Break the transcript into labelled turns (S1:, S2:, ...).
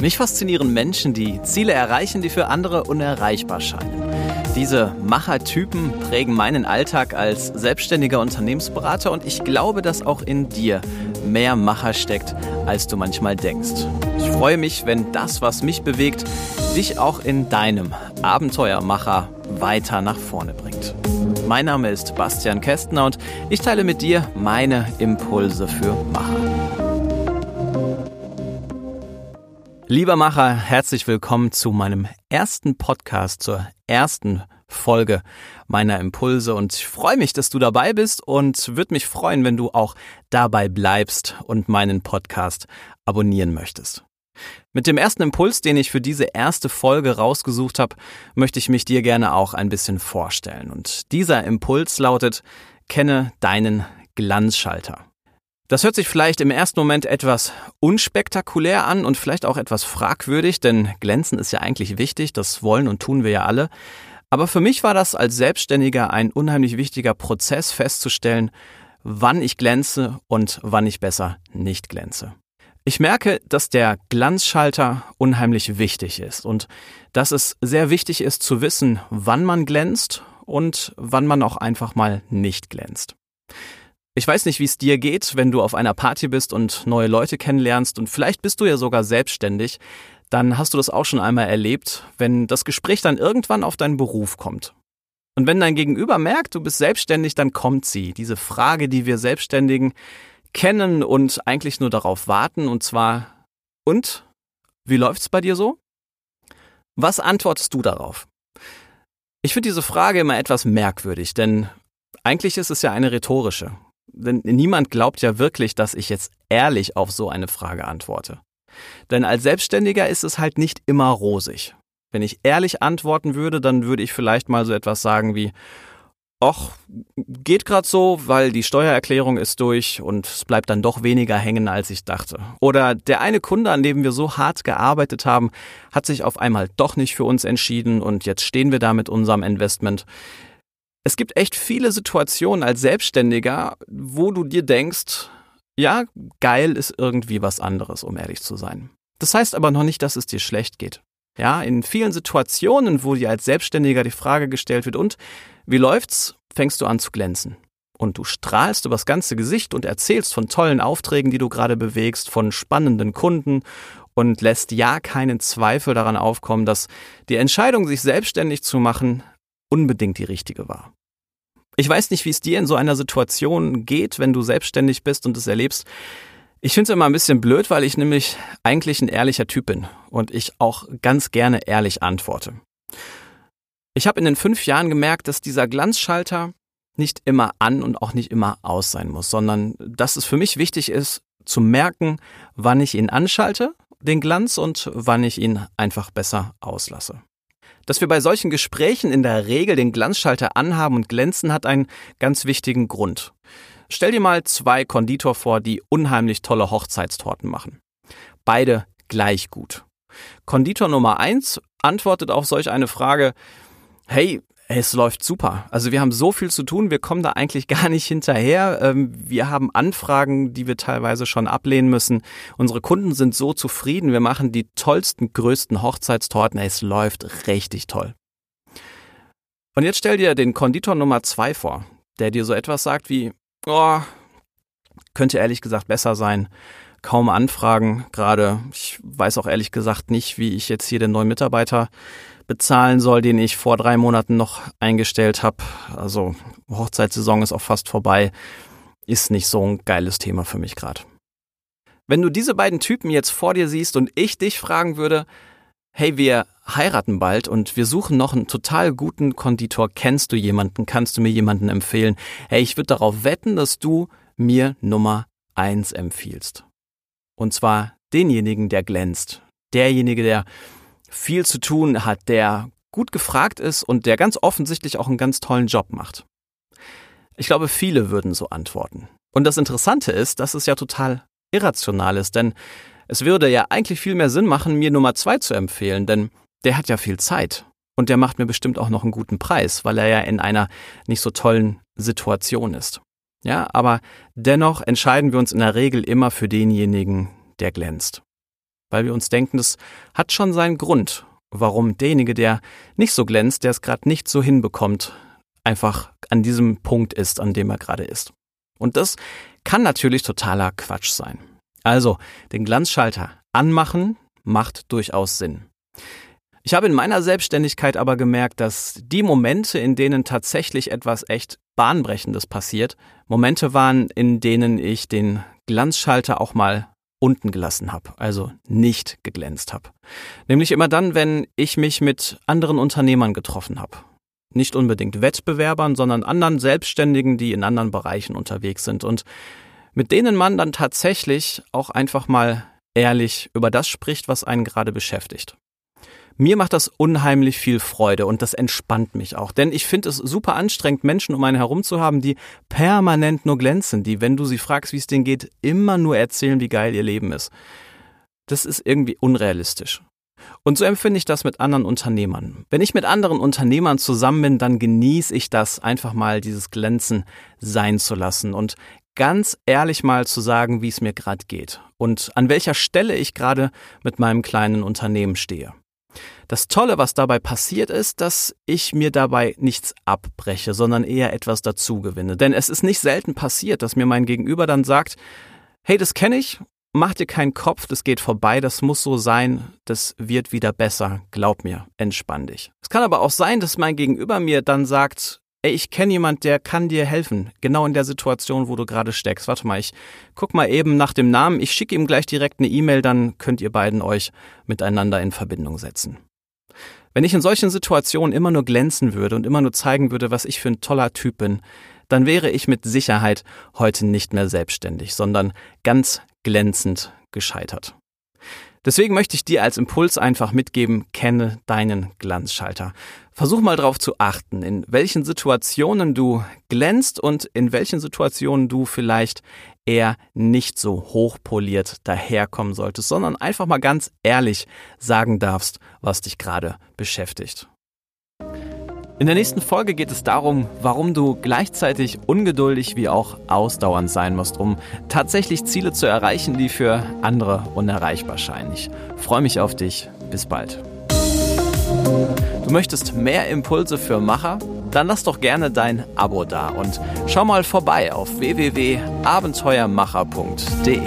S1: Mich faszinieren Menschen, die Ziele erreichen, die für andere unerreichbar scheinen. Diese Machertypen prägen meinen Alltag als selbstständiger Unternehmensberater und ich glaube, dass auch in dir mehr Macher steckt, als du manchmal denkst. Ich freue mich, wenn das, was mich bewegt, dich auch in deinem Abenteuermacher weiter nach vorne bringt. Mein Name ist Bastian Kästner und ich teile mit dir meine Impulse für Macher. Lieber Macher, herzlich willkommen zu meinem ersten Podcast, zur ersten Folge meiner Impulse und ich freue mich, dass du dabei bist und würde mich freuen, wenn du auch dabei bleibst und meinen Podcast abonnieren möchtest. Mit dem ersten Impuls, den ich für diese erste Folge rausgesucht habe, möchte ich mich dir gerne auch ein bisschen vorstellen. Und dieser Impuls lautet, kenne deinen Glanzschalter. Das hört sich vielleicht im ersten Moment etwas unspektakulär an und vielleicht auch etwas fragwürdig, denn glänzen ist ja eigentlich wichtig, das wollen und tun wir ja alle. Aber für mich war das als Selbstständiger ein unheimlich wichtiger Prozess festzustellen, wann ich glänze und wann ich besser nicht glänze. Ich merke, dass der Glanzschalter unheimlich wichtig ist und dass es sehr wichtig ist zu wissen, wann man glänzt und wann man auch einfach mal nicht glänzt. Ich weiß nicht, wie es dir geht, wenn du auf einer Party bist und neue Leute kennenlernst und vielleicht bist du ja sogar selbstständig, dann hast du das auch schon einmal erlebt, wenn das Gespräch dann irgendwann auf deinen Beruf kommt. Und wenn dein Gegenüber merkt, du bist selbstständig, dann kommt sie, diese Frage, die wir Selbstständigen kennen und eigentlich nur darauf warten, und zwar, und? Wie läuft's bei dir so? Was antwortest du darauf? Ich finde diese Frage immer etwas merkwürdig, denn eigentlich ist es ja eine rhetorische. Denn niemand glaubt ja wirklich, dass ich jetzt ehrlich auf so eine Frage antworte. Denn als Selbstständiger ist es halt nicht immer rosig. Wenn ich ehrlich antworten würde, dann würde ich vielleicht mal so etwas sagen wie, Och, geht grad so, weil die Steuererklärung ist durch und es bleibt dann doch weniger hängen, als ich dachte. Oder der eine Kunde, an dem wir so hart gearbeitet haben, hat sich auf einmal doch nicht für uns entschieden und jetzt stehen wir da mit unserem Investment. Es gibt echt viele Situationen als Selbstständiger, wo du dir denkst, ja, geil ist irgendwie was anderes, um ehrlich zu sein. Das heißt aber noch nicht, dass es dir schlecht geht. Ja, in vielen Situationen, wo dir als Selbstständiger die Frage gestellt wird, und wie läuft's, fängst du an zu glänzen. Und du strahlst übers ganze Gesicht und erzählst von tollen Aufträgen, die du gerade bewegst, von spannenden Kunden und lässt ja keinen Zweifel daran aufkommen, dass die Entscheidung, sich selbstständig zu machen, unbedingt die richtige war. Ich weiß nicht, wie es dir in so einer Situation geht, wenn du selbstständig bist und es erlebst. Ich finde es immer ein bisschen blöd, weil ich nämlich eigentlich ein ehrlicher Typ bin und ich auch ganz gerne ehrlich antworte. Ich habe in den fünf Jahren gemerkt, dass dieser Glanzschalter nicht immer an und auch nicht immer aus sein muss, sondern dass es für mich wichtig ist, zu merken, wann ich ihn anschalte, den Glanz, und wann ich ihn einfach besser auslasse. Dass wir bei solchen Gesprächen in der Regel den Glanzschalter anhaben und glänzen, hat einen ganz wichtigen Grund. Stell dir mal zwei Konditor vor, die unheimlich tolle Hochzeitstorten machen. Beide gleich gut. Konditor Nummer eins antwortet auf solch eine Frage, hey, es läuft super. Also wir haben so viel zu tun, wir kommen da eigentlich gar nicht hinterher. Ähm, wir haben Anfragen, die wir teilweise schon ablehnen müssen. Unsere Kunden sind so zufrieden, wir machen die tollsten, größten Hochzeitstorten. Es läuft richtig toll. Und jetzt stell dir den Konditor Nummer zwei vor, der dir so etwas sagt wie, oh, könnte ehrlich gesagt besser sein. Kaum Anfragen gerade. Ich weiß auch ehrlich gesagt nicht, wie ich jetzt hier den neuen Mitarbeiter bezahlen soll, den ich vor drei Monaten noch eingestellt habe. Also Hochzeitssaison ist auch fast vorbei. Ist nicht so ein geiles Thema für mich gerade. Wenn du diese beiden Typen jetzt vor dir siehst und ich dich fragen würde, hey, wir heiraten bald und wir suchen noch einen total guten Konditor. Kennst du jemanden? Kannst du mir jemanden empfehlen? Hey, ich würde darauf wetten, dass du mir Nummer eins empfiehlst. Und zwar denjenigen, der glänzt. Derjenige, der viel zu tun hat, der gut gefragt ist und der ganz offensichtlich auch einen ganz tollen Job macht. Ich glaube, viele würden so antworten. Und das Interessante ist, dass es ja total irrational ist, denn es würde ja eigentlich viel mehr Sinn machen, mir Nummer zwei zu empfehlen, denn der hat ja viel Zeit. Und der macht mir bestimmt auch noch einen guten Preis, weil er ja in einer nicht so tollen Situation ist. Ja, aber dennoch entscheiden wir uns in der Regel immer für denjenigen, der glänzt. Weil wir uns denken, das hat schon seinen Grund, warum derjenige, der nicht so glänzt, der es gerade nicht so hinbekommt, einfach an diesem Punkt ist, an dem er gerade ist. Und das kann natürlich totaler Quatsch sein. Also, den Glanzschalter anmachen macht durchaus Sinn. Ich habe in meiner Selbstständigkeit aber gemerkt, dass die Momente, in denen tatsächlich etwas echt Bahnbrechendes passiert, Momente waren, in denen ich den Glanzschalter auch mal unten gelassen habe, also nicht geglänzt habe. Nämlich immer dann, wenn ich mich mit anderen Unternehmern getroffen habe. Nicht unbedingt Wettbewerbern, sondern anderen Selbstständigen, die in anderen Bereichen unterwegs sind und mit denen man dann tatsächlich auch einfach mal ehrlich über das spricht, was einen gerade beschäftigt. Mir macht das unheimlich viel Freude und das entspannt mich auch. Denn ich finde es super anstrengend, Menschen um einen herum zu haben, die permanent nur glänzen, die, wenn du sie fragst, wie es denen geht, immer nur erzählen, wie geil ihr Leben ist. Das ist irgendwie unrealistisch. Und so empfinde ich das mit anderen Unternehmern. Wenn ich mit anderen Unternehmern zusammen bin, dann genieße ich das einfach mal, dieses Glänzen sein zu lassen und ganz ehrlich mal zu sagen, wie es mir gerade geht und an welcher Stelle ich gerade mit meinem kleinen Unternehmen stehe. Das Tolle, was dabei passiert ist, dass ich mir dabei nichts abbreche, sondern eher etwas dazu gewinne. Denn es ist nicht selten passiert, dass mir mein Gegenüber dann sagt, hey, das kenne ich, mach dir keinen Kopf, das geht vorbei, das muss so sein, das wird wieder besser, glaub mir, entspann dich. Es kann aber auch sein, dass mein Gegenüber mir dann sagt, ey, ich kenne jemand, der kann dir helfen, genau in der Situation, wo du gerade steckst. Warte mal, ich guck mal eben nach dem Namen, ich schicke ihm gleich direkt eine E-Mail, dann könnt ihr beiden euch miteinander in Verbindung setzen. Wenn ich in solchen Situationen immer nur glänzen würde und immer nur zeigen würde, was ich für ein toller Typ bin, dann wäre ich mit Sicherheit heute nicht mehr selbstständig, sondern ganz glänzend gescheitert. Deswegen möchte ich dir als Impuls einfach mitgeben, kenne deinen Glanzschalter. Versuch mal darauf zu achten, in welchen Situationen du glänzt und in welchen Situationen du vielleicht eher nicht so hochpoliert daherkommen solltest, sondern einfach mal ganz ehrlich sagen darfst, was dich gerade beschäftigt. In der nächsten Folge geht es darum, warum du gleichzeitig ungeduldig wie auch ausdauernd sein musst, um tatsächlich Ziele zu erreichen, die für andere unerreichbar scheinen. Ich freue mich auf dich. Bis bald. Du möchtest mehr Impulse für Macher? Dann lass doch gerne dein Abo da und schau mal vorbei auf www.abenteuermacher.de.